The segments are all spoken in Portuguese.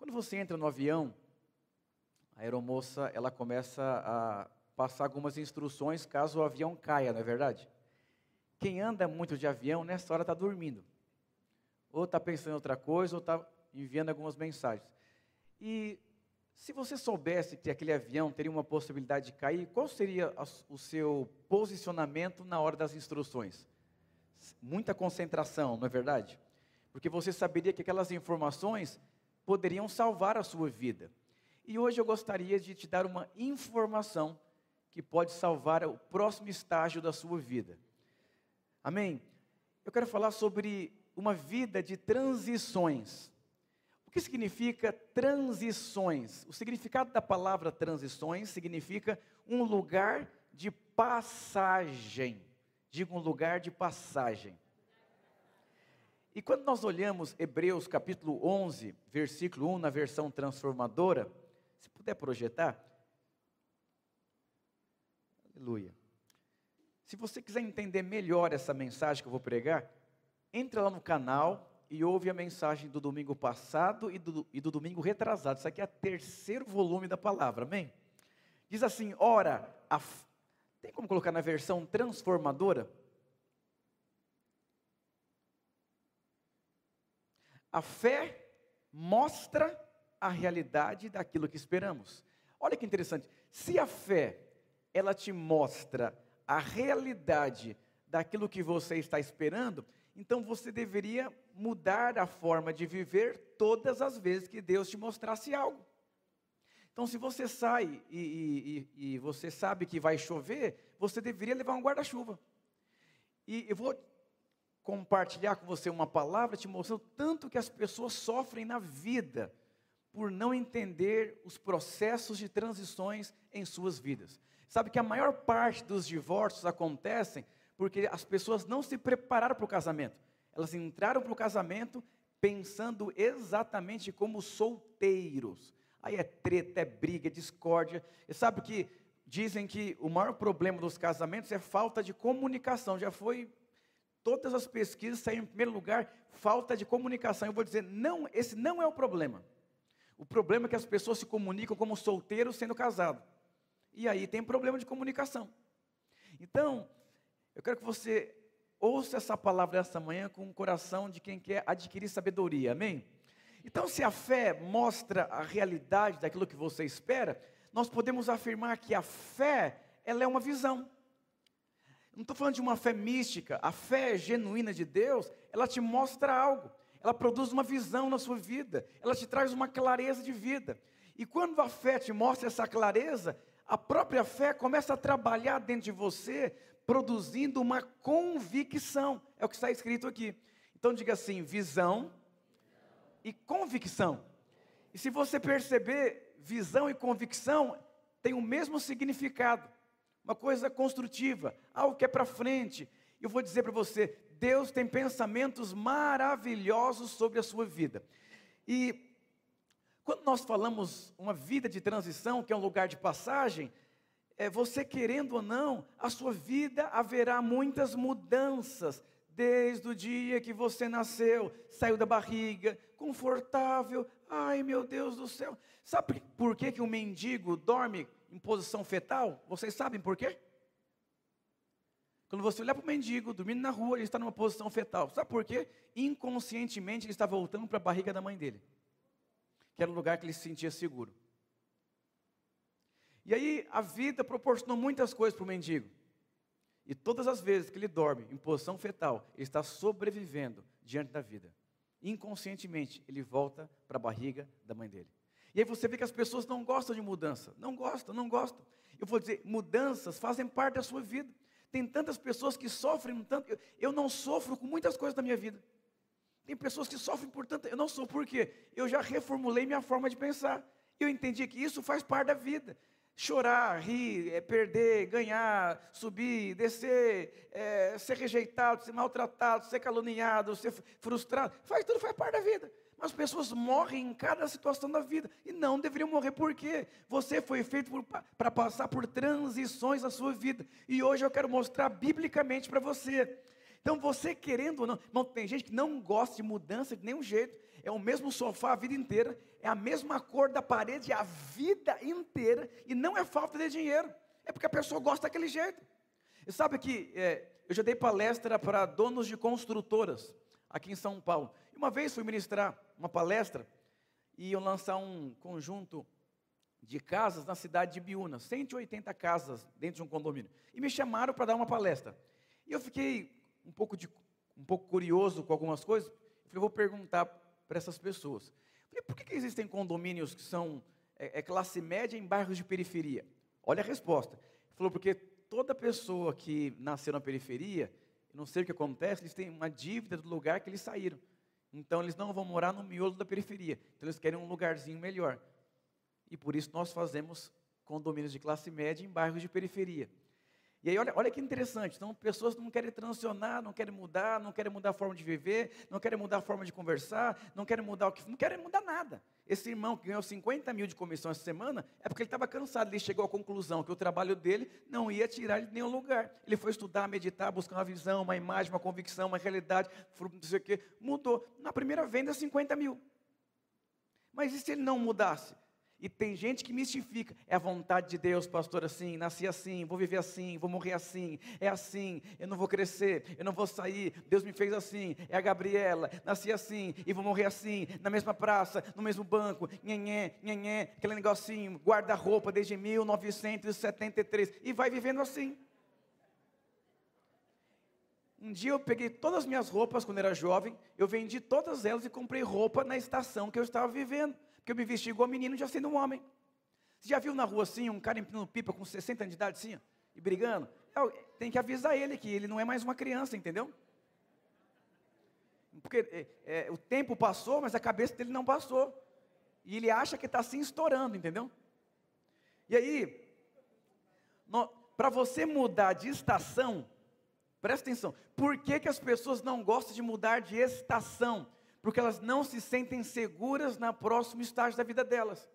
Quando você entra no avião, a aeromoça ela começa a passar algumas instruções caso o avião caia, não é verdade? Quem anda muito de avião nessa hora está dormindo, ou está pensando em outra coisa, ou está enviando algumas mensagens. E se você soubesse que aquele avião teria uma possibilidade de cair, qual seria o seu posicionamento na hora das instruções? Muita concentração, não é verdade? Porque você saberia que aquelas informações poderiam salvar a sua vida. E hoje eu gostaria de te dar uma informação que pode salvar o próximo estágio da sua vida. Amém? Eu quero falar sobre uma vida de transições. O que significa transições? O significado da palavra transições significa um lugar de passagem. Digo um lugar de passagem. E quando nós olhamos Hebreus capítulo 11, versículo 1, na versão transformadora, se puder projetar. Aleluia. Se você quiser entender melhor essa mensagem que eu vou pregar, entra lá no canal e ouve a mensagem do domingo passado e do, e do domingo retrasado. Isso aqui é o terceiro volume da palavra, amém? Diz assim: ora, a, tem como colocar na versão transformadora? A fé mostra a realidade daquilo que esperamos. Olha que interessante. Se a fé ela te mostra a realidade daquilo que você está esperando, então você deveria mudar a forma de viver todas as vezes que Deus te mostrasse algo. Então, se você sai e, e, e você sabe que vai chover, você deveria levar um guarda-chuva. E eu vou compartilhar com você uma palavra te mostrando tanto que as pessoas sofrem na vida por não entender os processos de transições em suas vidas. Sabe que a maior parte dos divórcios acontecem porque as pessoas não se prepararam para o casamento. Elas entraram para o casamento pensando exatamente como solteiros. Aí é treta, é briga, é discórdia. E sabe que dizem que o maior problema dos casamentos é falta de comunicação. Já foi todas as pesquisas saíram em primeiro lugar, falta de comunicação. Eu vou dizer, não, esse não é o problema. O problema é que as pessoas se comunicam como solteiros sendo casados. E aí tem problema de comunicação. Então, eu quero que você ouça essa palavra essa manhã com o coração de quem quer adquirir sabedoria, amém? Então, se a fé mostra a realidade daquilo que você espera, nós podemos afirmar que a fé, ela é uma visão. Não estou falando de uma fé mística, a fé genuína de Deus, ela te mostra algo, ela produz uma visão na sua vida, ela te traz uma clareza de vida. E quando a fé te mostra essa clareza, a própria fé começa a trabalhar dentro de você, produzindo uma convicção. É o que está escrito aqui. Então diga assim: visão e convicção. E se você perceber, visão e convicção têm o mesmo significado. Uma coisa construtiva, algo que é para frente. Eu vou dizer para você, Deus tem pensamentos maravilhosos sobre a sua vida. E quando nós falamos uma vida de transição, que é um lugar de passagem, é, você querendo ou não, a sua vida haverá muitas mudanças, desde o dia que você nasceu, saiu da barriga, confortável, ai meu Deus do céu. Sabe por que, que um mendigo dorme em posição fetal? Vocês sabem por quê? Quando você olhar para o mendigo dormindo na rua, ele está numa posição fetal. Sabe por quê? Inconscientemente ele está voltando para a barriga da mãe dele, que era o lugar que ele se sentia seguro. E aí a vida proporcionou muitas coisas para o mendigo. E todas as vezes que ele dorme em posição fetal, ele está sobrevivendo diante da vida. Inconscientemente, ele volta para a barriga da mãe dele. E aí você vê que as pessoas não gostam de mudança. Não gostam, não gostam. Eu vou dizer, mudanças fazem parte da sua vida. Tem tantas pessoas que sofrem tanto. Eu, eu não sofro com muitas coisas da minha vida. Tem pessoas que sofrem por tanto. Eu não sou por quê? Eu já reformulei minha forma de pensar. Eu entendi que isso faz parte da vida chorar, rir, é, perder, ganhar, subir, descer, é, ser rejeitado, ser maltratado, ser caluniado, ser frustrado, faz tudo faz parte da vida. Mas as pessoas morrem em cada situação da vida e não deveriam morrer por quê? Você foi feito para passar por transições na sua vida e hoje eu quero mostrar biblicamente para você. Então você querendo ou não, tem gente que não gosta de mudança de nenhum jeito. é o mesmo sofá a vida inteira, é a mesma cor da parede a vida inteira, e não é falta de dinheiro, é porque a pessoa gosta daquele jeito. E sabe que é, eu já dei palestra para donos de construtoras aqui em São Paulo. E uma vez fui ministrar uma palestra e iam lançar um conjunto de casas na cidade de Biúna, 180 casas dentro de um condomínio. E me chamaram para dar uma palestra. E eu fiquei um pouco, de, um pouco curioso com algumas coisas. Eu vou perguntar para essas pessoas. Falei, por que, que, existem condomínios que são é, é, classe média em bairros de periferia? Olha a resposta. Ele falou, porque toda pessoa que nasceu na periferia, não sei o que acontece, eles têm uma dívida do lugar que eles saíram. Então eles não vão morar no miolo da periferia. Então eles querem um lugarzinho melhor. E por isso nós fazemos condomínios de classe média em bairros de periferia. E aí, olha, olha que interessante. Então, pessoas não querem transicionar, não querem mudar, não querem mudar a forma de viver, não querem mudar a forma de conversar, não querem mudar o que. Não querem mudar nada. Esse irmão que ganhou 50 mil de comissão essa semana é porque ele estava cansado. Ele chegou à conclusão que o trabalho dele não ia tirar ele de nenhum lugar. Ele foi estudar, meditar, buscar uma visão, uma imagem, uma convicção, uma realidade, não sei o quê. Mudou. Na primeira venda, 50 mil. Mas e se ele não mudasse? E tem gente que mistifica. É a vontade de Deus, pastor, assim, nasci assim, vou viver assim, vou morrer assim, é assim, eu não vou crescer, eu não vou sair, Deus me fez assim, é a Gabriela, nasci assim e vou morrer assim, na mesma praça, no mesmo banco, nhenhé, nhenhé, aquele negocinho, guarda-roupa desde 1973, e vai vivendo assim. Um dia eu peguei todas as minhas roupas quando era jovem, eu vendi todas elas e comprei roupa na estação que eu estava vivendo. Porque eu me vesti igual menino já sendo um homem. Você já viu na rua assim, um cara empinando pipa com 60 anos de idade assim, e brigando? É, tem que avisar ele que ele não é mais uma criança, entendeu? Porque é, é, o tempo passou, mas a cabeça dele não passou. E ele acha que está assim estourando, entendeu? E aí, para você mudar de estação, presta atenção, por que, que as pessoas não gostam de mudar de estação? Porque elas não se sentem seguras na próximo estágio da vida delas.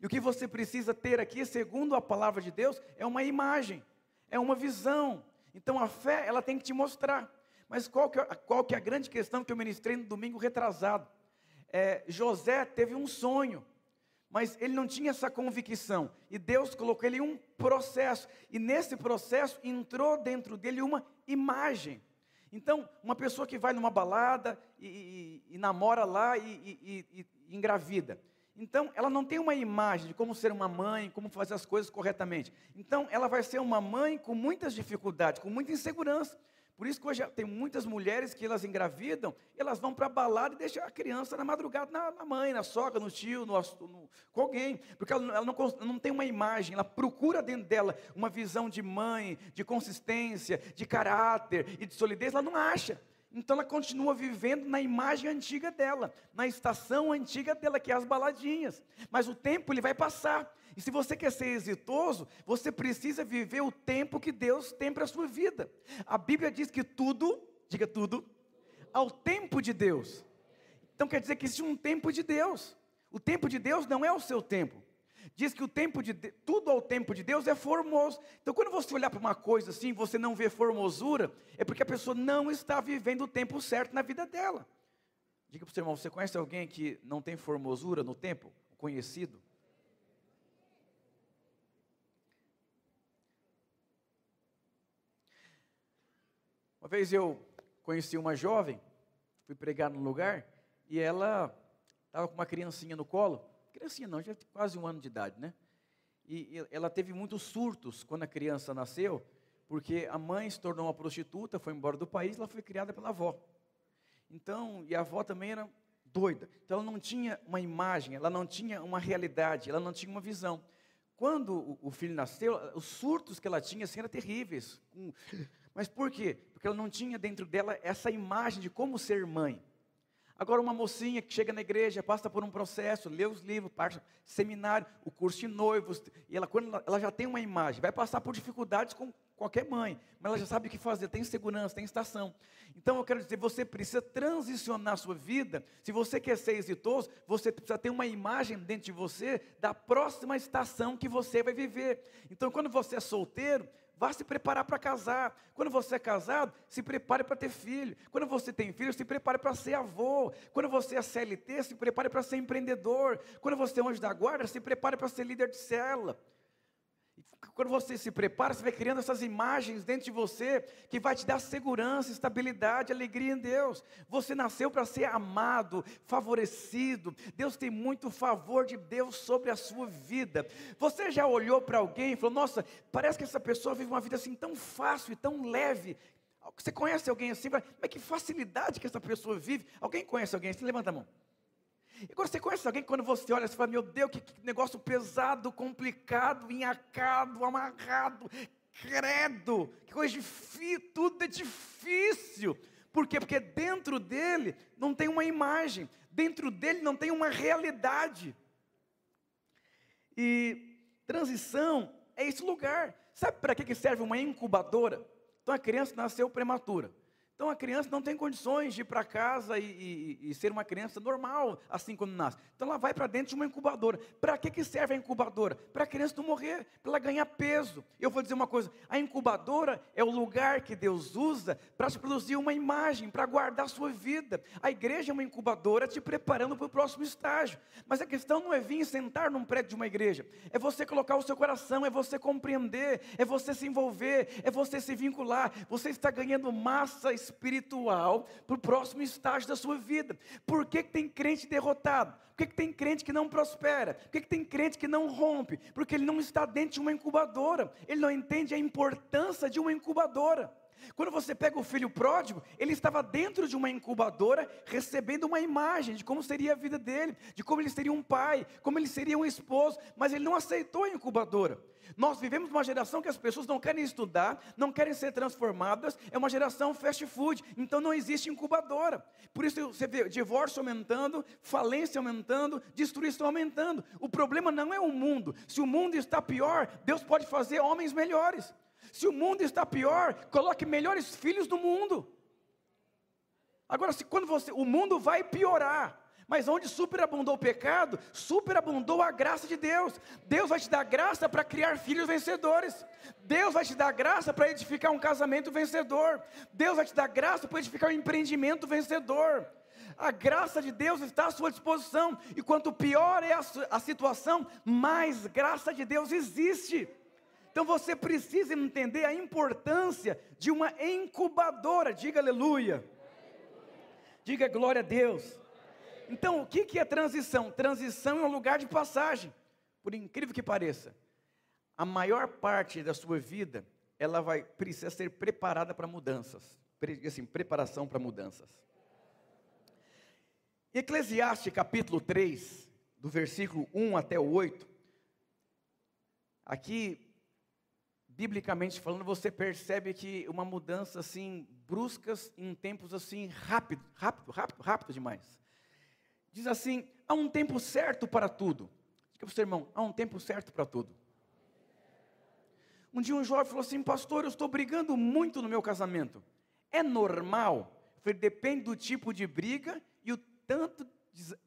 E o que você precisa ter aqui, segundo a palavra de Deus, é uma imagem, é uma visão. Então a fé, ela tem que te mostrar. Mas qual que é, qual que é a grande questão que eu ministrei no domingo retrasado? É, José teve um sonho, mas ele não tinha essa convicção. E Deus colocou ele em um processo. E nesse processo entrou dentro dele uma imagem. Então, uma pessoa que vai numa balada e, e, e namora lá e, e, engravida. Então, ela não tem uma imagem de como ser uma mãe, como fazer as coisas corretamente. Então, ela vai ser uma mãe com muitas dificuldades, com muita insegurança. Por isso que hoje tem muitas mulheres que elas engravidam, elas vão para a balada e deixam a criança na madrugada na, na mãe, na sogra, no tio, no, no, com alguém, porque ela, ela não, não, tem uma imagem, ela procura dentro dela uma visão de mãe, de consistência, de caráter e de solidez, ela não acha. Então ela continua vivendo na imagem antiga dela, na estação antiga dela, que é as baladinhas. Mas o tempo ele vai passar. E se você quer ser exitoso, você precisa viver o tempo que Deus tem para a sua vida. A Bíblia diz que tudo, diga tudo, ao tempo de Deus. Então quer dizer que existe um tempo de Deus. O tempo de Deus não é o seu tempo. Diz que o tempo de tudo ao tempo de Deus é formoso. Então, quando você olhar para uma coisa assim, você não vê formosura, é porque a pessoa não está vivendo o tempo certo na vida dela. Diga para o seu irmão, você conhece alguém que não tem formosura no tempo? Conhecido? Uma vez eu conheci uma jovem, fui pregar num lugar, e ela estava com uma criancinha no colo, criancinha não, já tinha quase um ano de idade, né? E, ela teve muitos surtos quando a criança nasceu, porque a mãe se tornou uma prostituta, foi embora do país, ela foi criada pela avó. Então, e a avó também era doida. Então, ela não tinha uma imagem, ela não tinha uma realidade, ela não tinha uma visão. Quando o, filho nasceu, os surtos que ela tinha assim, eram terríveis. Mas por quê? Porque ela não tinha dentro dela essa imagem de como ser mãe. Agora, uma mocinha que chega na igreja, passa por um processo, lê os livros, passa seminário, o curso de noivos, e ela, quando ela, ela já tem uma imagem, vai passar por dificuldades com qualquer mãe, mas ela já sabe o que fazer, tem segurança, tem estação. Então eu quero dizer, você precisa transicionar a sua vida. Se você quer ser exitoso, você precisa ter uma imagem dentro de você da próxima estação que você vai viver. Então quando você é solteiro, vá se preparar para casar. Quando você é casado, se prepare para ter filho. Quando você tem filho, se prepare para ser avô. Quando você é CLT, se prepare para ser empreendedor. Quando você é anjo da guarda, se prepare para ser líder de célula. Quando você se prepara, você vai criando essas imagens dentro de você que vai te dar segurança, estabilidade, alegria em Deus. Você nasceu para ser amado, favorecido. Deus tem muito favor de Deus sobre a sua vida. Você já olhou para alguém e falou: Nossa, parece que essa pessoa vive uma vida assim tão fácil e tão leve. Você conhece alguém assim? Mas que facilidade que essa pessoa vive. Alguém conhece alguém assim? Levanta a mão. E você conhece alguém, quando você olha, você fala, meu Deus, que, que negócio pesado, complicado, enhacado, amarrado, credo, que coisa difícil, tudo é difícil. Por quê? Porque dentro dele não tem uma imagem, dentro dele não tem uma realidade. E transição é esse lugar. Sabe para que serve uma incubadora? Então a criança nasceu prematura. Então a criança não tem condições de ir para casa e, e, e, ser uma criança normal, assim quando nasce. Então ela vai para dentro de uma incubadora. Para que, que serve a incubadora? Para a criança não morrer, para ela ganhar peso. Eu vou dizer uma coisa: a incubadora é o lugar que Deus usa para te produzir uma imagem, para guardar a sua vida. A igreja é uma incubadora te preparando para o próximo estágio. Mas a questão não é vir sentar num prédio de uma igreja, é você colocar o seu coração, é você compreender, é você se envolver, é você se vincular. Você está ganhando massa espiritual para o próximo estágio da sua vida. Por que, que tem crente derrotado? Por que, que tem crente que não prospera? Por que, que tem crente que não rompe? Porque ele não está dentro de uma incubadora, ele não entende a importância de uma incubadora. Quando você pega o filho pródigo, ele estava dentro de uma incubadora, recebendo uma imagem de como seria a vida dele, de como ele seria um pai, como ele seria um esposo, mas ele não aceitou a incubadora. Nós vivemos uma geração que as pessoas não querem estudar, não querem ser transformadas, é uma geração fast food, então não existe incubadora. Por isso você vê divórcio aumentando, falência aumentando, destruição aumentando. O problema não é o mundo. Se o mundo está pior, Deus pode fazer homens melhores. Se o mundo está pior, coloque melhores filhos do mundo. Agora, se quando você, o mundo vai piorar, mas onde superabundou o pecado, superabundou a graça de Deus. Deus vai te dar graça para criar filhos vencedores. Deus vai te dar graça para edificar um casamento vencedor. Deus vai te dar graça para edificar um empreendimento vencedor. A graça de Deus está à sua disposição. E quanto pior é a, a situação, mais graça de Deus existe. Então você precisa entender a importância de uma incubadora. Diga aleluia. Diga glória a Deus. Então, o que é transição? Transição é um lugar de passagem. Por incrível que pareça, a maior parte da sua vida, ela vai precisar ser preparada para mudanças. Assim, preparação para mudanças. Eclesiastes capítulo 3, do versículo 1 até o 8. Aqui, biblicamente falando, você percebe que uma mudança assim, bruscas em tempos assim, rápido, rápido, rápido, rápido demais. Diz assim: há um tempo certo para tudo. Diga para o seu irmão: há um tempo certo para tudo. Um dia um jovem falou assim: Pastor, eu estou brigando muito no meu casamento. É normal? Eu falei: Depende do tipo de briga e o tanto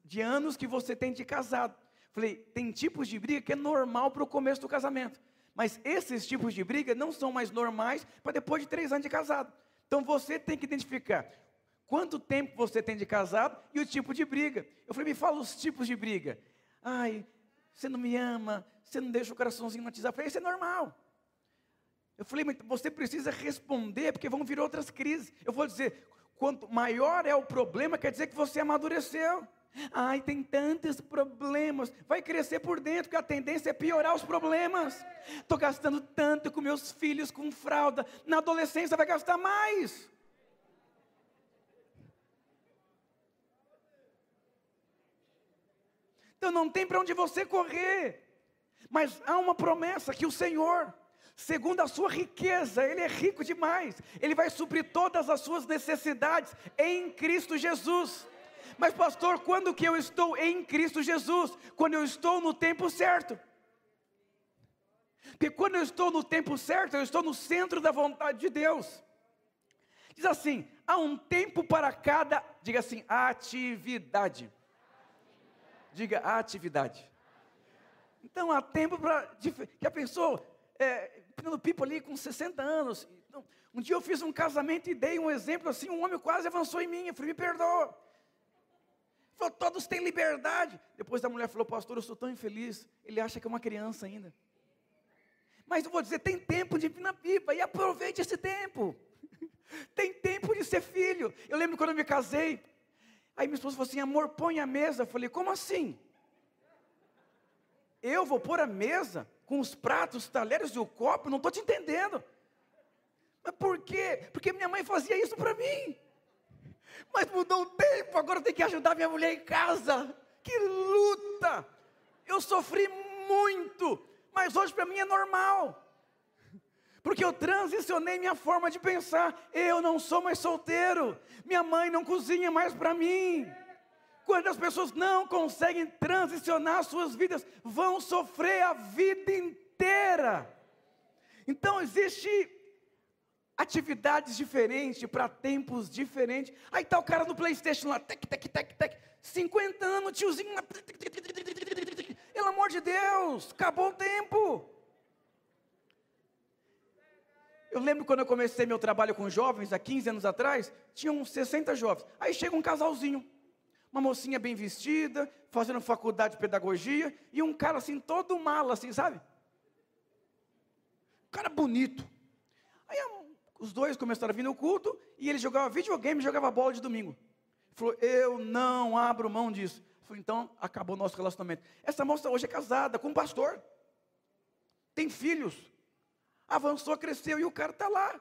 de anos que você tem de casado. Eu falei: Tem tipos de briga que é normal para o começo do casamento. Mas esses tipos de briga não são mais normais para depois de três anos de casado. Então você tem que identificar quanto tempo você tem de casado e o tipo de briga. Eu falei, me fala os tipos de briga. Ai, você não me ama, você não deixa o coraçãozinho no WhatsApp. Eu falei, isso é normal. Eu falei, mas você precisa responder, porque vão vir outras crises. Eu vou dizer, quanto maior é o problema, quer dizer que você amadureceu. Ai, tem tantos problemas. Vai crescer por dentro, porque a tendência é piorar os problemas. Estou gastando tanto com meus filhos com fralda. Na adolescência vai gastar mais. Então não tem para onde você correr. Mas há uma promessa que o Senhor, segundo a sua riqueza, Ele é rico demais, Ele vai suprir todas as suas necessidades em Cristo Jesus. Mas, pastor, quando que eu estou em Cristo Jesus? Quando eu estou no tempo certo. Porque quando eu estou no tempo certo, eu estou no centro da vontade de Deus. Diz assim: há um tempo para cada, diga assim, atividade. Diga atividade. Então há tempo para. Já pensou? É, empinando pipa ali com 60 anos. Então, um dia eu fiz um casamento e dei um exemplo assim, um homem quase avançou em mim, eu falei, me perdoa. Falou, todos têm liberdade. Depois a mulher falou, pastor, eu sou tão infeliz. Ele acha que é uma criança ainda. Mas eu vou dizer, tem tempo de empinar pipa e aproveite esse tempo. tem tempo de ser filho. Eu lembro quando eu me casei, aí minha esposa falou assim, amor, põe a mesa. Eu falei, como assim? Eu vou pôr a mesa com os pratos, os talheres e o copo? Não estou te entendendo. Mas por quê? Porque minha mãe fazia isso para mim. Mas mudou o tempo, agora tenho que ajudar minha mulher em casa. Que luta! Eu sofri muito, mas hoje para mim é normal. Porque eu transicionei minha forma de pensar. Eu não sou mais solteiro. Minha mãe não cozinha mais para mim. Quando as pessoas não conseguem transicionar suas vidas, vão sofrer a vida inteira. Então existe atividades diferentes para tempos diferentes. Aí tá o cara no PlayStation lá, tec, tec, tec, tec, 50 anos, tiozinho lá. Pelo amor de Deus, acabou o tempo. Eu lembro quando eu comecei meu trabalho com jovens, há 15 anos atrás, tinha uns 60 jovens. Aí chega um casalzinho, uma mocinha bem vestida, fazendo faculdade de pedagogia, e um cara assim, todo malo, assim, sabe? Um cara bonito. Aí os dois começaram a vir no culto, e ele jogava videogame e jogava bola de domingo. Falou, eu não abro mão disso. Falei, então acabou nosso relacionamento. Essa moça hoje é casada com um pastor. Tem filhos avançou, cresceu e o cara está lá.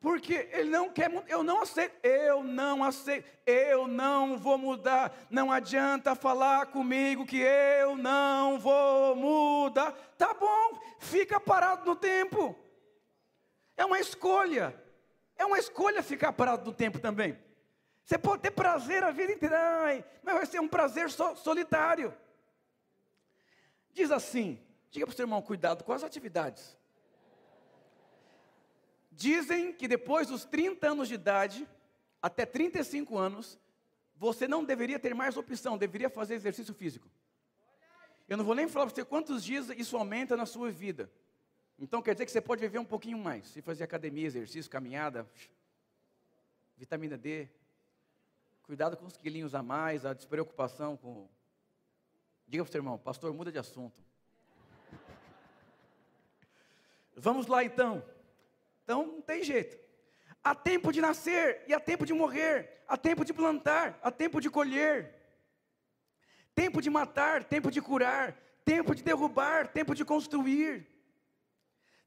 Porque ele não quer, eu não aceito, eu não aceito, eu não vou mudar. Não adianta falar comigo que eu não vou mudar. Tá bom, fica parado no tempo. É uma escolha. É uma escolha ficar parado no tempo também. Você pode ter prazer a vida inteira, mas vai ser um prazer solitário. Diz assim: diga para o seu irmão, cuidado com as atividades. Dizem que depois dos 30 anos de idade, até 35 anos, você não deveria ter mais opção, deveria fazer exercício físico. Eu não vou nem falar para você quantos dias isso aumenta na sua vida. Então quer dizer que você pode viver um pouquinho mais. Se fazer academia, exercício, caminhada, vitamina D, cuidado com os quilinhos a mais, a despreocupação com Diga para o seu irmão, pastor, muda de assunto. Vamos lá então. Então não tem jeito. Há tempo de nascer e há tempo de morrer, há tempo de plantar, há tempo de colher, tempo de matar, tempo de curar, tempo de derrubar, tempo de construir,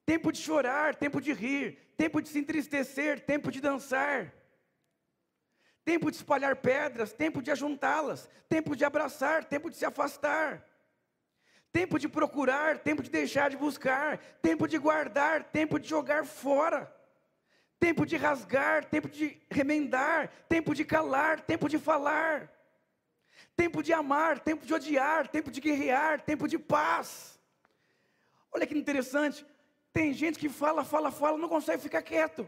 tempo de chorar, tempo de rir, tempo de se entristecer, tempo de dançar tempo de espalhar pedras, tempo de ajuntá-las, tempo de abraçar, tempo de se afastar, tempo de procurar, tempo de deixar de buscar, tempo de guardar, tempo de jogar fora, tempo de rasgar, tempo de remendar, tempo de calar, tempo de falar, tempo de amar, tempo de odiar, tempo de guerrear, tempo de paz. Olha que interessante, tem gente que fala, fala, fala, não consegue ficar quieto.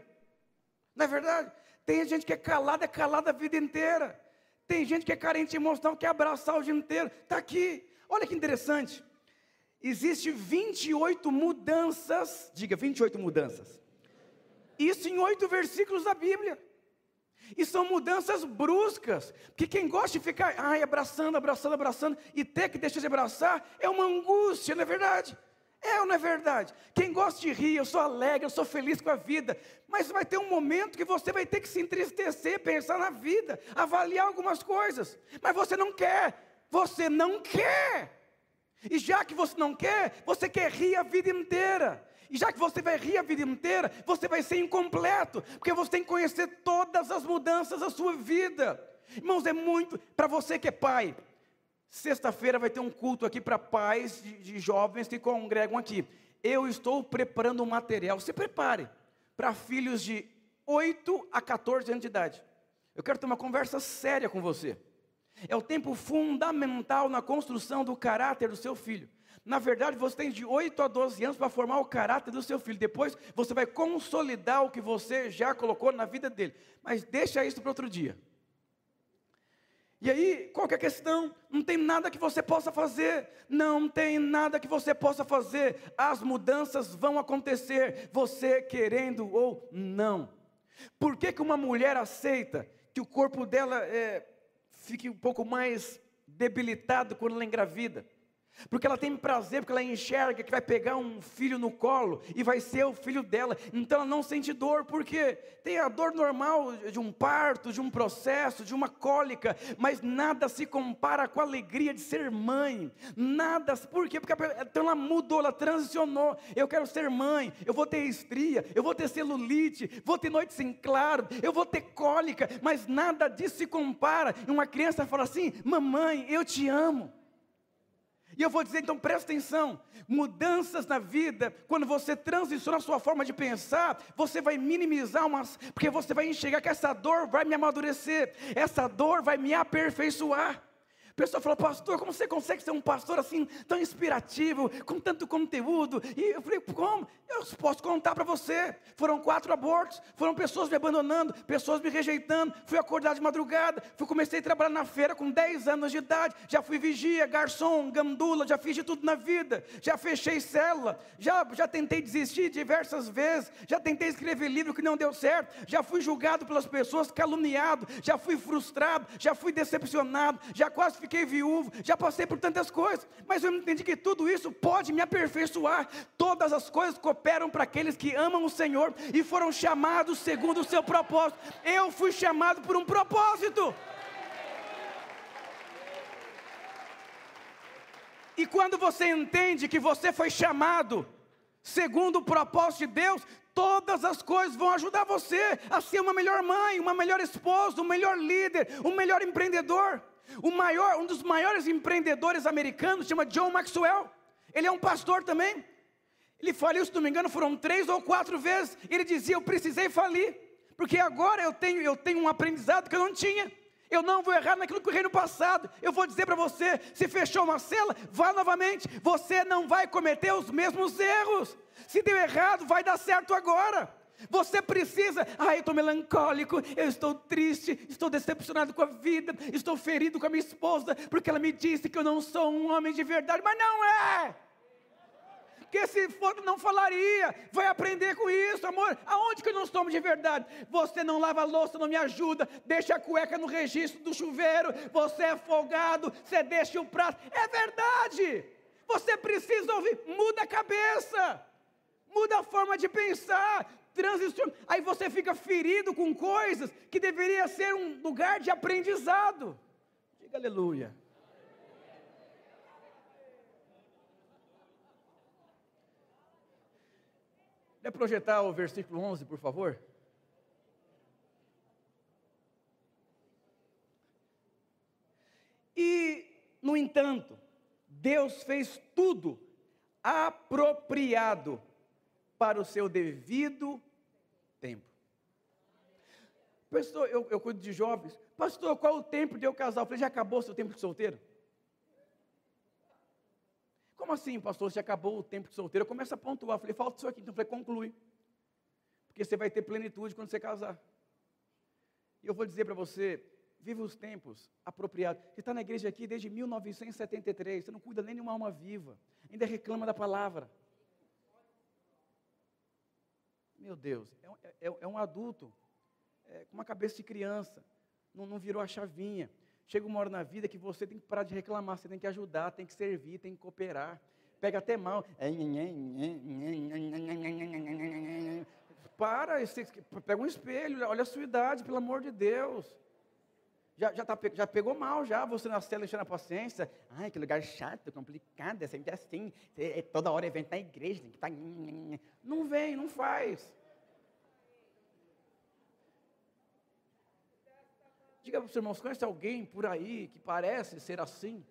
Não é verdade? Tem gente que é calada, é calada a vida inteira. Tem gente que é carente emoção, quer abraçar o dia inteiro. Está aqui. Olha que interessante. Existe 28 mudanças, diga 28 mudanças. Isso em oito versículos da Bíblia. E são mudanças bruscas. Porque quem gosta de ficar ai, abraçando, abraçando, abraçando e ter que deixar de abraçar é uma angústia, não é verdade? É ou não é verdade? Quem gosta de rir, eu sou alegre, eu sou feliz com a vida. Mas vai ter um momento que você vai ter que se entristecer, pensar na vida, avaliar algumas coisas. Mas você não quer. Você não quer. E já que você não quer, você quer rir a vida inteira. E já que você vai rir a vida inteira, você vai ser incompleto, porque você tem que conhecer todas as mudanças da sua vida. Irmãos, é muito para você que é pai. Sexta-feira vai ter um culto aqui para pais de, de jovens que congregam aqui. Eu estou preparando um material, se prepare, para filhos de 8 a 14 anos de idade. Eu quero ter uma conversa séria com você. É o tempo fundamental na construção do caráter do seu filho. Na verdade, você tem de 8 a 12 anos para formar o caráter do seu filho. Depois, você vai consolidar o que você já colocou na vida dele. Mas deixa isso para outro dia. E aí, qual é a questão? Não tem nada que você possa fazer. Não tem nada que você possa fazer. As mudanças vão acontecer, você querendo ou não. Por que, que uma mulher aceita que o corpo dela é, fique um pouco mais debilitado quando ela engravida? Porque ela tem prazer, porque ela enxerga que vai pegar um filho no colo e vai ser o filho dela. Então ela não sente dor, porque tem a dor normal de um parto, de um processo, de uma cólica, mas nada se compara com a alegria de ser mãe. Nada, por quê? Porque então ela mudou, ela transicionou. Eu quero ser mãe, eu vou ter estria, eu vou ter celulite, vou ter noite sem claro, eu vou ter cólica, mas nada disso se compara. E uma criança fala assim: Mamãe, eu te amo. E eu vou dizer, então presta atenção: mudanças na vida, quando você transiciona a sua forma de pensar, você vai minimizar umas, porque você vai enxergar que essa dor vai me amadurecer, essa dor vai me aperfeiçoar. Pessoa fala, pastor, como você consegue ser um pastor assim, tão inspirativo, com tanto conteúdo? E eu falei, como? Eu posso contar para você. Foram quatro abortos, foram pessoas me abandonando, pessoas me rejeitando. Fui acordar de madrugada, fui comecei a trabalhar na feira com 10 anos de idade. Já fui vigia, garçom, gandula, já fiz de tudo na vida. Já fechei célula, já, já tentei desistir diversas vezes. Já tentei escrever livro que não deu certo. Já fui julgado pelas pessoas, caluniado. Já fui frustrado, já fui decepcionado. Já quase fiquei viúvo, já passei por tantas coisas, mas eu entendi que tudo isso pode me aperfeiçoar. Todas as coisas cooperam para aqueles que amam o Senhor e foram chamados segundo o seu propósito. Eu fui chamado por um propósito. E quando você entende que você foi chamado segundo o propósito de Deus, todas as coisas vão ajudar você a ser uma melhor mãe, uma melhor esposa, um melhor líder, um melhor empreendedor. O maior, um dos maiores empreendedores americanos chama John Maxwell. Ele é um pastor também. Ele faliu, se não me engano, foram três ou quatro vezes. Ele dizia: Eu precisei falir, porque agora eu tenho, eu tenho um aprendizado que eu não tinha. Eu não vou errar naquilo que eu errei no passado. Eu vou dizer para você: se fechou uma cela, vá novamente. Você não vai cometer os mesmos erros. Se deu errado, vai dar certo agora. Você precisa, ah, eu estou melancólico, eu estou triste, estou decepcionado com a vida, estou ferido com a minha esposa, porque ela me disse que eu não sou um homem de verdade, mas não é. Porque se for, não falaria, vai aprender com isso, amor. Aonde que não somos de verdade? Você não lava a louça, não me ajuda, deixa a cueca no registro do chuveiro, você é folgado, você deixa o prato. É verdade. Você precisa ouvir, muda a cabeça, muda a forma de pensar transiciona. Aí você fica ferido com coisas que deveria ser um lugar de aprendizado. Diga aleluia. Quer projetar o versículo 11, por favor? E, no entanto, Deus fez tudo apropriado para o seu devido tempo. Pastor, eu, eu cuido de jovens. Pastor, qual é o tempo de eu casar? Eu falei, já acabou o seu tempo de solteiro? Como assim, pastor, se acabou o tempo de solteiro? Eu começo a pontuar. Eu falei, falta isso aqui. Então eu falei, conclui. Porque você vai ter plenitude quando você casar. E eu vou dizer para você, viva os tempos apropriados. Você está na igreja aqui desde 1973, você não cuida nem de uma alma viva. Ainda reclama da palavra. Meu Deus, é, é, é um adulto é, com uma cabeça de criança, não, não virou a chavinha. Chega uma hora na vida que você tem que parar de reclamar, você tem que ajudar, tem que servir, tem que cooperar. Pega até mal. Para, pega um espelho, olha a sua idade, pelo amor de Deus. Já, já, tá, já pegou mal, já, você na cela enchendo a paciência. Ai, que lugar chato, complicado, é sempre assim. É, toda hora evento na igreja, tem que. Tá... Não vem, não faz. Diga para os irmãos, conhece alguém por aí que parece ser assim?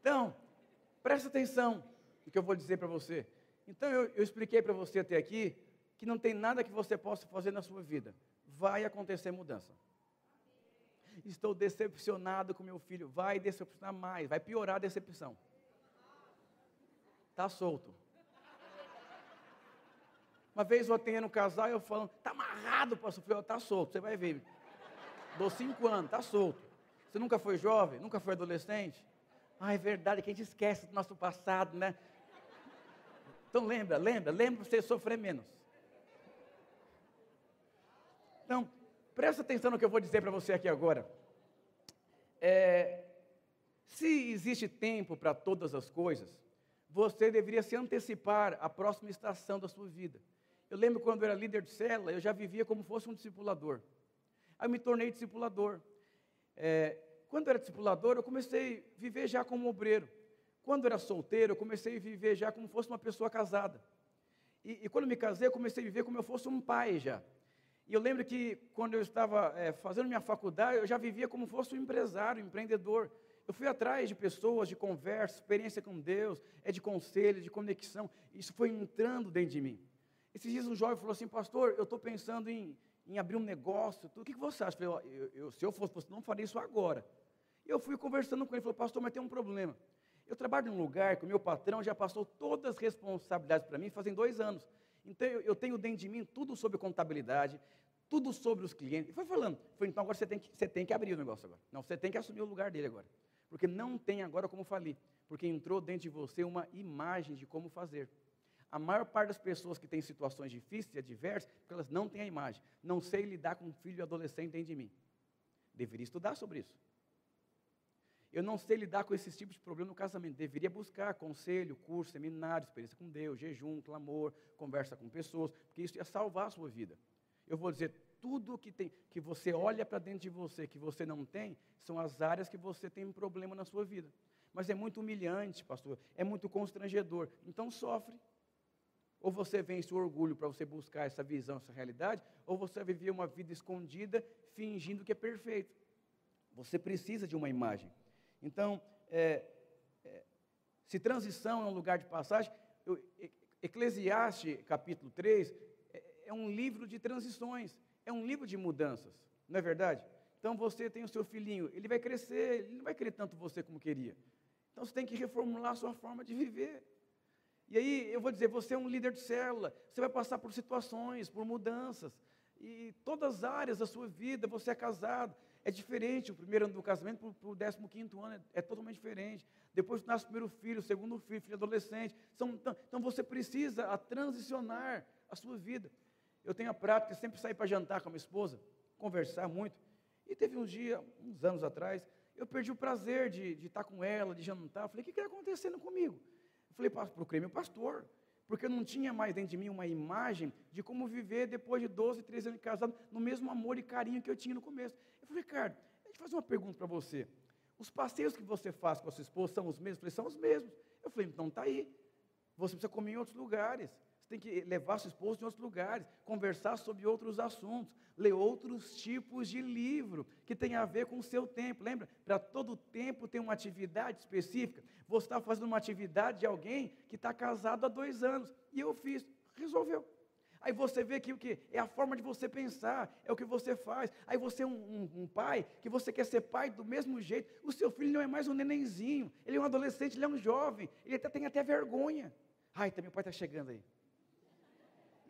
Então, presta atenção. o que eu vou dizer para você. Então eu, eu expliquei para você até aqui que não tem nada que você possa fazer na sua vida. Vai acontecer mudança. Estou decepcionado com meu filho. Vai decepcionar mais, vai piorar a decepção. Está solto. Uma vez eu atendo um casal e eu falo, está amarrado, pastor. Eu está solto, você vai ver. Dou cinco anos, está solto. Você nunca foi jovem? Nunca foi adolescente? Ah, é verdade que a gente esquece do nosso passado, né? Então lembra, lembra, lembra para você sofrer menos. Então, presta atenção no que eu vou dizer para você aqui agora. É, se existe tempo para todas as coisas, você deveria se antecipar à próxima estação da sua vida. Eu lembro quando eu era líder de célula, eu já vivia como fosse um discipulador. Aí eu me tornei discipulador. É, quando era discipulador, eu comecei a viver já como obreiro. Quando era solteiro, eu comecei a viver já como fosse uma pessoa casada. E, e quando me casei, eu comecei a viver como eu fosse um pai já. E eu lembro que quando eu estava é, fazendo minha faculdade, eu já vivia como fosse um empresário, um empreendedor. Eu fui atrás de pessoas, de conversa, experiência com Deus, é de conselho, de conexão. Isso foi entrando dentro de mim. Esses dias um jovem falou assim, pastor, eu estou pensando em, em, abrir um negócio. Tudo. O que, que você acha? Eu falei, eu, eu, se eu fosse você, não faria isso agora. Eu fui conversando com ele, falou, pastor, mas tem um problema. Eu trabalho num lugar que o meu patrão já passou todas as responsabilidades para mim fazem dois anos. Então eu, eu, tenho dentro de mim tudo sobre contabilidade, tudo sobre os clientes. E foi falando, então agora você tem, que, você tem que abrir o negócio agora. Não, você tem que assumir o lugar dele agora. Porque não tem agora como falir. Porque entrou dentro de você uma imagem de como fazer. A maior parte das pessoas que têm situações difíceis e adversas, porque elas não têm a imagem. Não sei lidar com um filho adolescente dentro de mim. Deveria estudar sobre isso. Eu não sei lidar com esses tipos de problema no casamento. Deveria buscar conselho, curso, seminário, experiência com Deus, jejum, clamor, conversa com pessoas, porque isso ia salvar a sua vida. Eu vou dizer, tudo que, tem, que você olha para dentro de você que você não tem, são as áreas que você tem um problema na sua vida. Mas é muito humilhante, pastor, é muito constrangedor. Então sofre. Ou você vence o orgulho para você buscar essa visão, essa realidade, ou você viver uma vida escondida, fingindo que é perfeito. Você precisa de uma imagem. Então, é, é, se transição é um lugar de passagem, eu, Eclesiastes capítulo 3 é, é um livro de transições, é um livro de mudanças, não é verdade? Então você tem o seu filhinho, ele vai crescer, ele não vai querer tanto você como queria. Então você tem que reformular a sua forma de viver. E aí eu vou dizer, você é um líder de célula, você vai passar por situações, por mudanças, e todas as áreas da sua vida, você é casado, é diferente. O primeiro ano do casamento para o décimo quinto ano é, é, totalmente diferente. Depois nasce o primeiro filho, o segundo filho, filho adolescente. São, então, então, você precisa a transicionar a sua vida. Eu tenho a prática de sempre sair para jantar com a minha esposa, conversar muito. E teve um dia, uns anos atrás, eu perdi o prazer de, de estar com ela, de jantar. Eu falei, o que está acontecendo comigo? Eu falei, procurei meu pastor porque eu não tinha mais dentro de mim uma imagem de como viver depois de 12, 13 anos de casado, no mesmo amor e carinho que eu tinha no começo. Eu falei, Ricardo, deixa eu fazer uma pergunta para você. Os passeios que você faz com a sua esposa são os mesmos? Eu falei, são os mesmos. Eu falei, então está aí. Você precisa comer em outros lugares tem que levar sua esposa em outros lugares, conversar sobre outros assuntos, ler outros tipos de livro que tem a ver com o seu tempo. Lembra? Para todo tempo tem uma atividade específica. Você está fazendo uma atividade de alguém que está casado há dois anos. E eu fiz, resolveu. Aí você vê que o que? É a forma de você pensar, é o que você faz. Aí você é um, um, um, pai, que você quer ser pai do mesmo jeito. O seu filho não é mais um nenenzinho, ele é um adolescente, ele é um jovem, ele até, tem até vergonha. Ai, meu pai está chegando aí.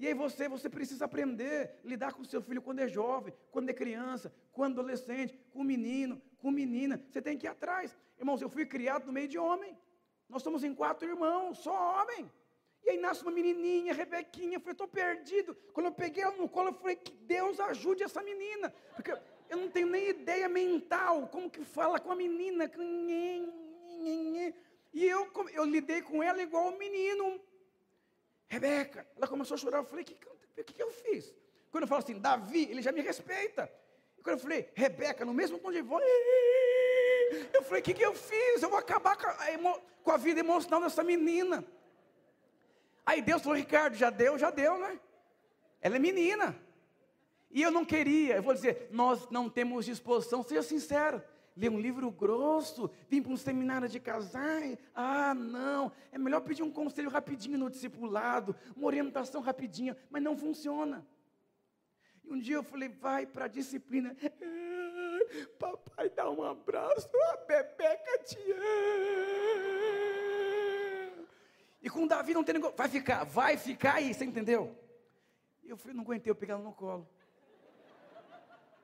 E aí você, você precisa aprender a lidar com o seu filho quando é jovem, quando é criança, quando é adolescente, com menino, com menina. Você tem que ir atrás. Irmãos, eu fui criado no meio de homem. Nós somos em quatro irmãos, só homem. E aí nasce uma menininha, Rebequinha, eu falei, estou perdido. Quando eu peguei ela no colo, eu falei, que Deus ajude essa menina. Porque eu não tenho nem ideia mental, como que fala com a menina. E eu, eu lidei com ela igual o menino, Rebeca, ela começou a chorar. Eu falei: o que, que, que eu fiz? Quando eu falo assim, Davi, ele já me respeita. Quando eu falei, Rebeca, no mesmo tom de voz, eu falei: o que, que eu fiz? Eu vou acabar com a, com a vida emocional dessa menina. Aí Deus falou: Ricardo, já deu, já deu, né? Ela é menina. E eu não queria, eu vou dizer, nós não temos disposição, seja sincero. Ler um livro grosso, vir para um seminário de casais. Ah, não, é melhor pedir um conselho rapidinho no discipulado, uma orientação rapidinha, mas não funciona. E um dia eu falei, vai para a disciplina. papai dá um abraço, a Bebeca te. E com Davi não tem negócio, vai ficar, vai ficar aí, você entendeu? E eu falei, não aguentei, eu peguei ela no colo.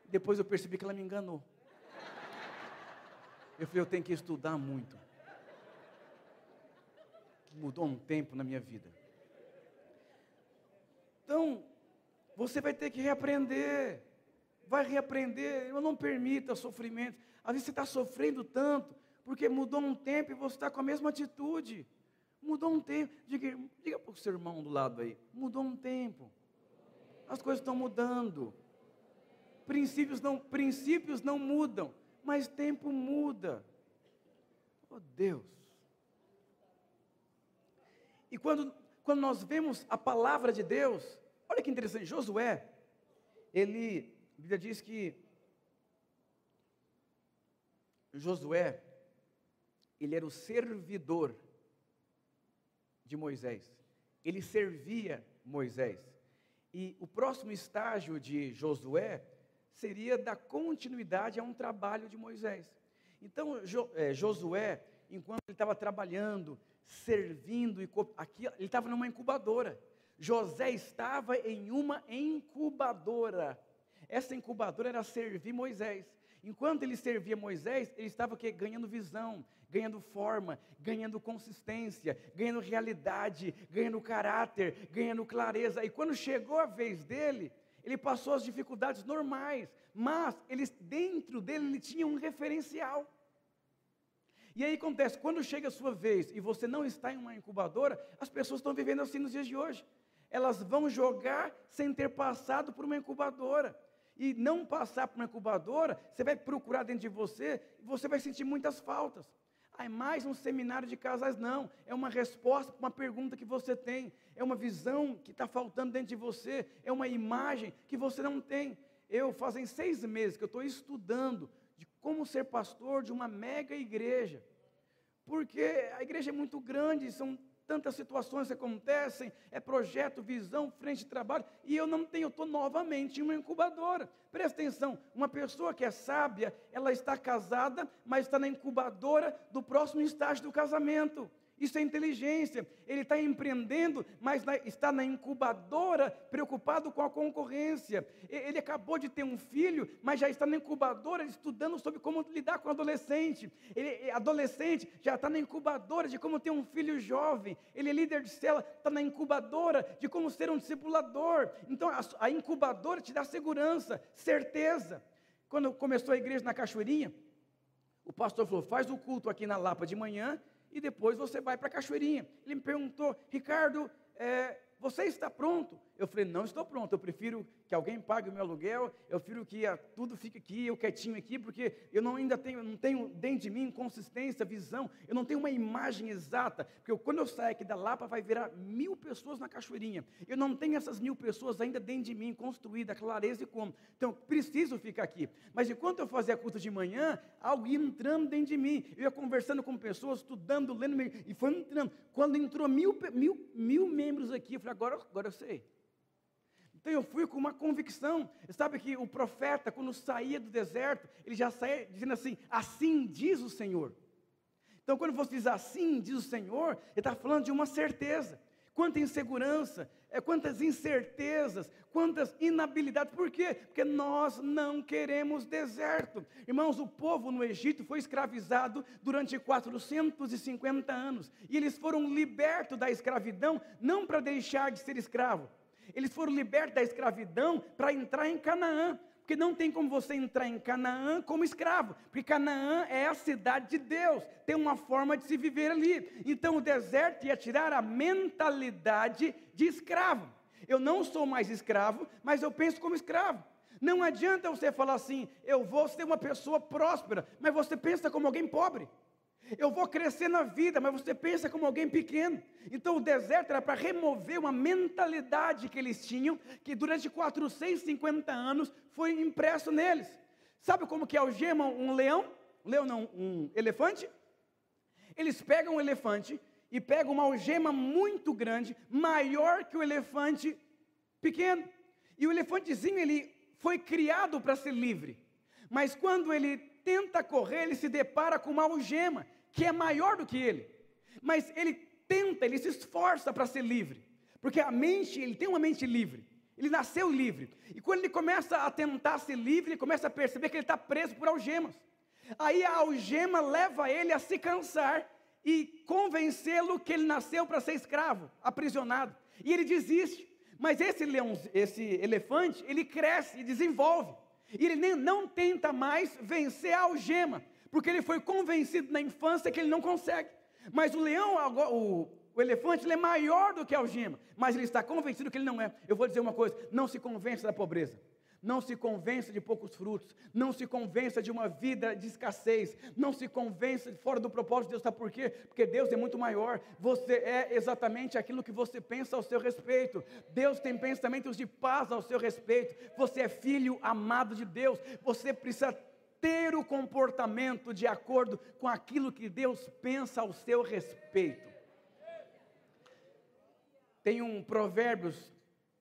Depois eu percebi que ela me enganou. Eu falei, eu tenho que estudar muito. Mudou um tempo na minha vida. Então, você vai ter que reaprender. Vai reaprender. Eu não permita sofrimento. Às vezes você está sofrendo tanto, porque mudou um tempo e você está com a mesma atitude. Mudou um tempo. Diga, diga para o seu irmão do lado aí. Mudou um tempo. As coisas estão mudando. Princípios não, princípios não mudam mas tempo muda. Oh Deus. E quando, quando nós vemos a palavra de Deus, olha que interessante, Josué, ele, a Bíblia diz que Josué, ele era o servidor de Moisés. Ele servia Moisés. E o próximo estágio de Josué seria dar continuidade a um trabalho de Moisés. Então, jo, é, Josué, enquanto ele estava trabalhando, servindo, e aqui, ele estava numa incubadora. José estava em uma incubadora. Essa incubadora era servir Moisés. Enquanto ele servia Moisés, ele estava ganhando visão, ganhando forma, ganhando consistência, ganhando realidade, ganhando caráter, ganhando clareza. E quando chegou a vez dele, ele passou as dificuldades normais, mas ele, dentro dele ele tinha um referencial. E aí acontece, quando chega a sua vez e você não está em uma incubadora, as pessoas estão vivendo assim nos dias de hoje. Elas vão jogar sem ter passado por uma incubadora. E não passar por uma incubadora, você vai procurar dentro de você e você vai sentir muitas faltas. Ah, é mais um seminário de casais, não. É uma resposta para uma pergunta que você tem. É uma visão que está faltando dentro de você. É uma imagem que você não tem. Eu, fazem seis meses que eu estou estudando de como ser pastor de uma mega igreja. Porque a igreja é muito grande, são tantas situações acontecem, é projeto, visão, frente de trabalho, e eu não tenho, eu estou novamente em uma incubadora. Presta atenção, uma pessoa que é sábia, ela está casada, mas está na incubadora do próximo estágio do casamento. Isso é inteligência. Ele está empreendendo, mas está na incubadora, preocupado com a concorrência. Ele acabou de ter um filho, mas já está na incubadora estudando sobre como lidar com o adolescente. Ele, adolescente já está na incubadora de como ter um filho jovem. Ele é líder de cela, está na incubadora de como ser um discipulador. Então a incubadora te dá segurança, certeza. Quando começou a igreja na Cachoeirinha, o pastor falou: faz o culto aqui na Lapa de manhã e depois você vai para a cachoeirinha. Ele me perguntou, Ricardo, é, você está pronto? Eu falei, não estou pronto, eu prefiro que alguém pague o meu aluguel, eu prefiro que tudo fique aqui, eu quietinho aqui, porque eu não ainda tenho, não tenho dentro de mim consistência, visão, eu não tenho uma imagem exata, porque eu, quando eu sair aqui da Lapa vai virar mil pessoas na cachoeirinha, eu não tenho essas mil pessoas ainda dentro de mim, construída, clareza e como, então preciso ficar aqui, mas enquanto eu fazia a culto de manhã, algo ia entrando dentro de mim, eu ia conversando com pessoas, estudando, lendo, e foi entrando, quando entrou mil, mil, mil membros aqui, eu falei, agora, agora eu sei, então eu fui com uma convicção. Sabe que o profeta, quando saía do deserto, ele já saía dizendo assim: Assim diz o Senhor. Então, quando você diz assim diz o Senhor, ele está falando de uma certeza. Quanta insegurança, é, quantas incertezas, quantas inabilidades. Por quê? Porque nós não queremos deserto. Irmãos, o povo no Egito foi escravizado durante 450 anos. E eles foram libertos da escravidão, não para deixar de ser escravo, eles foram libertos da escravidão para entrar em Canaã. Porque não tem como você entrar em Canaã como escravo, porque Canaã é a cidade de Deus, tem uma forma de se viver ali. Então o deserto ia tirar a mentalidade de escravo. Eu não sou mais escravo, mas eu penso como escravo. Não adianta você falar assim, eu vou ser uma pessoa próspera, mas você pensa como alguém pobre. Eu vou crescer na vida, mas você pensa como alguém pequeno. Então o deserto era para remover uma mentalidade que eles tinham, que durante 450 anos foi impresso neles. Sabe como que algema um leão? leão não, um elefante. Eles pegam um elefante e pegam uma algema muito grande, maior que o elefante pequeno. E o elefantezinho ele foi criado para ser livre. Mas quando ele tenta correr, ele se depara com uma algema que é maior do que ele. Mas ele tenta, ele se esforça para ser livre. Porque a mente, ele tem uma mente livre. Ele nasceu livre. E quando ele começa a tentar ser livre, ele começa a perceber que ele está preso por algemas. Aí a algema leva ele a se cansar e convencê-lo que ele nasceu para ser escravo, aprisionado. E ele desiste. Mas esse leão, esse elefante, ele cresce e desenvolve. E ele nem, não tenta mais vencer a algema, porque ele foi convencido na infância que ele não consegue. Mas o leão, o, o elefante, ele é maior do que a algema, mas ele está convencido que ele não é. Eu vou dizer uma coisa: não se convença da pobreza. Não se convença de poucos frutos, não se convença de uma vida de escassez, não se convença de fora do propósito de Deus, sabe por quê? Porque Deus é muito maior, você é exatamente aquilo que você pensa ao seu respeito, Deus tem pensamentos de paz ao seu respeito, você é filho amado de Deus, você precisa ter o comportamento de acordo com aquilo que Deus pensa ao seu respeito. Tem um Provérbios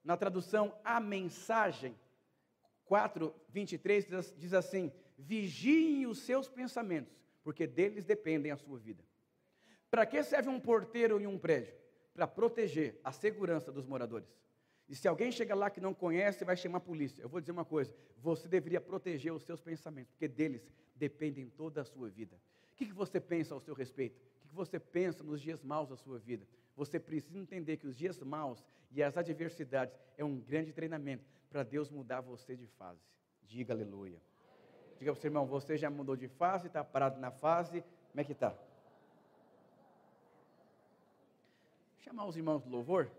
na tradução A Mensagem 4, 23 diz assim: vigiem os seus pensamentos, porque deles dependem a sua vida. Para que serve um porteiro em um prédio? Para proteger a segurança dos moradores. E se alguém chega lá que não conhece, vai chamar a polícia. Eu vou dizer uma coisa: você deveria proteger os seus pensamentos, porque deles dependem toda a sua vida. O que, que você pensa ao seu respeito? O que, que você pensa nos dias maus da sua vida? Você precisa entender que os dias maus e as adversidades é um grande treinamento para Deus mudar você de fase. Diga aleluia. Diga para o seu irmão, você já mudou de fase, está parado na fase, como é que está? Chamar os irmãos do louvor.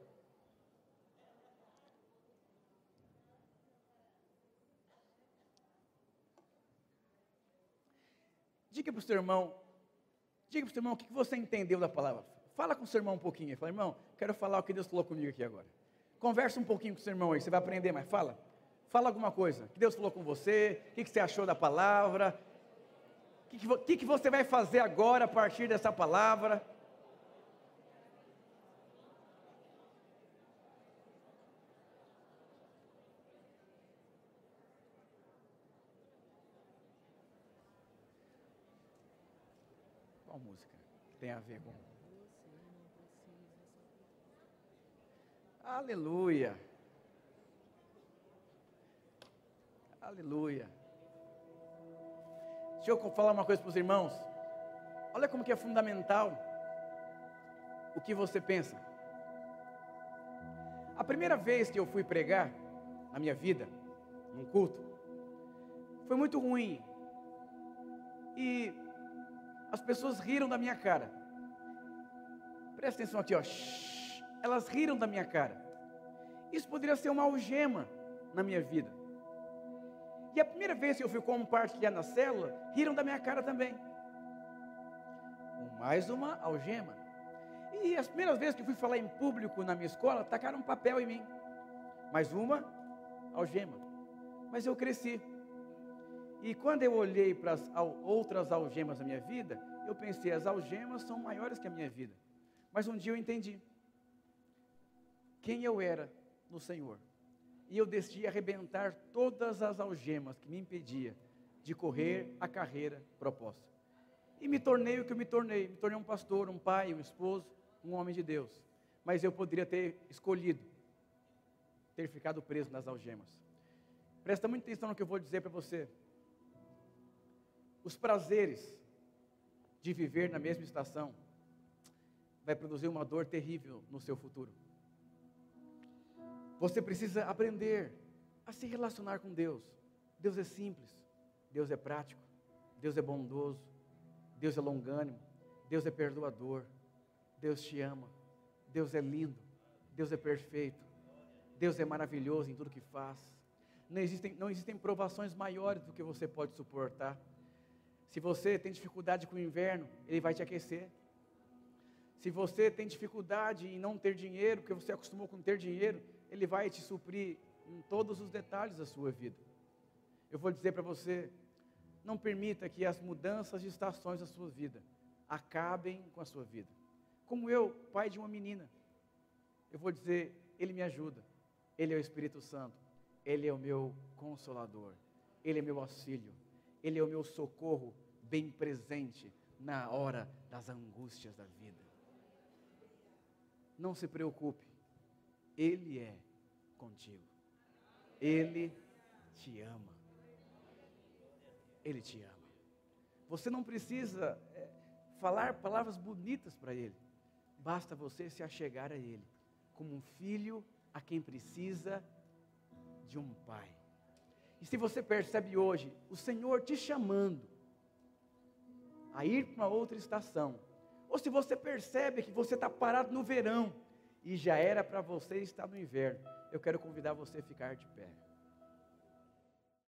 Diga para o seu irmão, diga para o seu irmão o que você entendeu da palavra. Fala com o seu irmão um pouquinho. Fala, irmão, quero falar o que Deus falou comigo aqui agora. Conversa um pouquinho com o seu irmão aí, você vai aprender mais. Fala. Fala alguma coisa. Que Deus falou com você, o que, você achou da palavra. O que, que, que você vai fazer agora a partir dessa palavra? Qual música tem a ver com. Aleluia. Aleluia. Deixa eu falar uma coisa para os irmãos. Olha como que é fundamental o que você pensa. A primeira vez que eu fui pregar na minha vida, num culto, foi muito ruim. E as pessoas riram da minha cara. Presta atenção aqui, ó. Shhh elas riram da minha cara. Isso poderia ser uma algema na minha vida. E a primeira vez que eu fui compartilhar na célula, riram da minha cara também. Mais uma algema. E as primeiras vezes que eu fui falar em público na minha escola, tacaram um papel em mim. Mais uma algema. Mas eu cresci. E quando eu olhei para as outras algemas da minha vida, eu pensei, as algemas são maiores que a minha vida. Mas um dia eu entendi quem eu era no Senhor. E eu decidi arrebentar todas as algemas que me impedia de correr a carreira proposta. E me tornei o que eu me tornei. Me tornei um pastor, um pai, um esposo, um homem de Deus. Mas eu poderia ter escolhido ter ficado preso nas algemas. Presta muita atenção no que eu vou dizer para você. Os prazeres de viver na mesma estação vai produzir uma dor terrível no seu futuro. Você precisa aprender a se relacionar com Deus. Deus é simples, Deus é prático, Deus é bondoso, Deus é longânimo, Deus é perdoador, Deus te ama, Deus é lindo, Deus é perfeito, Deus é maravilhoso em tudo que faz. Não existem, não existem provações maiores do que você pode suportar. Se você tem dificuldade com o inverno, Ele vai te aquecer. Se você tem dificuldade em não ter dinheiro, porque você acostumou com ter dinheiro, ele vai te suprir em todos os detalhes da sua vida. Eu vou dizer para você, Não permita que as mudanças de estações da sua vida acabem com a sua vida. Como eu, pai de uma menina, eu vou dizer: Ele me ajuda, Ele é o Espírito Santo, Ele é o meu consolador, Ele é meu auxílio, Ele é o meu socorro bem presente na hora das angústias da vida. Não se preocupe, Ele é contigo, Ele te ama, Ele te ama. Você não precisa é, falar palavras bonitas para Ele, basta você se achegar a Ele, como um filho a quem precisa de um pai. E se você percebe hoje o Senhor te chamando, a ir para uma outra estação. Ou se você percebe que você está parado no verão e já era para você estar no inverno, eu quero convidar você a ficar de pé.